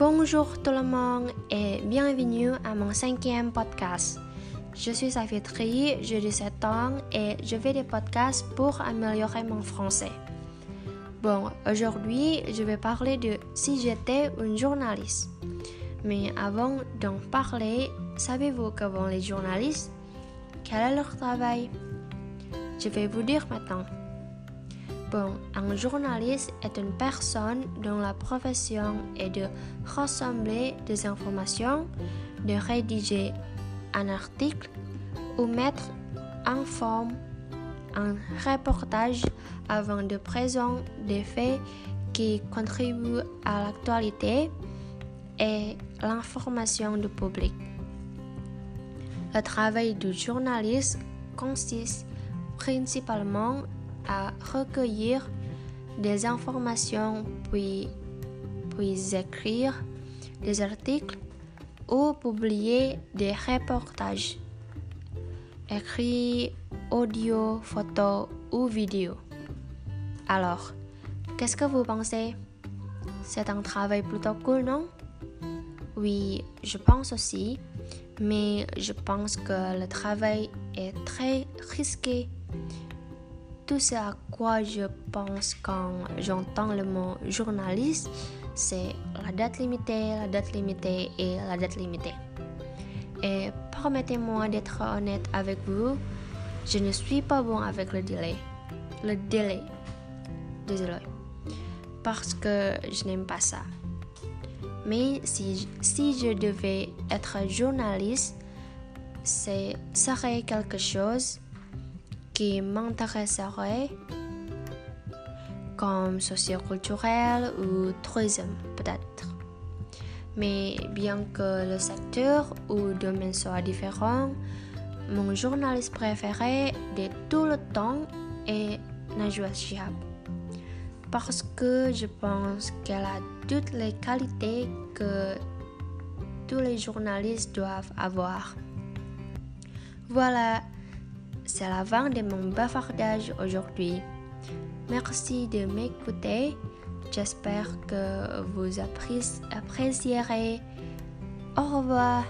Bonjour tout le monde et bienvenue à mon cinquième podcast. Je suis Safia j'ai 17 ans et je fais des podcasts pour améliorer mon français. Bon, aujourd'hui, je vais parler de si j'étais une journaliste. Mais avant d'en parler, savez-vous qu'avant les journalistes, quel est leur travail? Je vais vous dire maintenant. Un journaliste est une personne dont la profession est de rassembler des informations, de rédiger un article ou mettre en forme un reportage avant de présenter des faits qui contribuent à l'actualité et l'information du public. Le travail du journaliste consiste principalement à recueillir des informations puis, puis écrire des articles ou publier des reportages, écrits, audio, photo ou vidéo. Alors, qu'est-ce que vous pensez? C'est un travail plutôt cool, non? Oui, je pense aussi, mais je pense que le travail est très risqué tout ce à quoi je pense quand j'entends le mot journaliste, c'est la date limitée, la date limitée et la date limitée. Et permettez-moi d'être honnête avec vous, je ne suis pas bon avec le délai. Le délai. Désolé. Parce que je n'aime pas ça. Mais si, si je devais être journaliste, ce serait quelque chose qui m'intéresserait comme socioculturel ou tourisme peut-être. Mais bien que le secteur ou domaine soit différent, mon journaliste préféré de tout le temps est Najwa Shihab. Parce que je pense qu'elle a toutes les qualités que tous les journalistes doivent avoir. Voilà, c'est la fin de mon bavardage aujourd'hui. Merci de m'écouter. J'espère que vous apprécierez. Au revoir.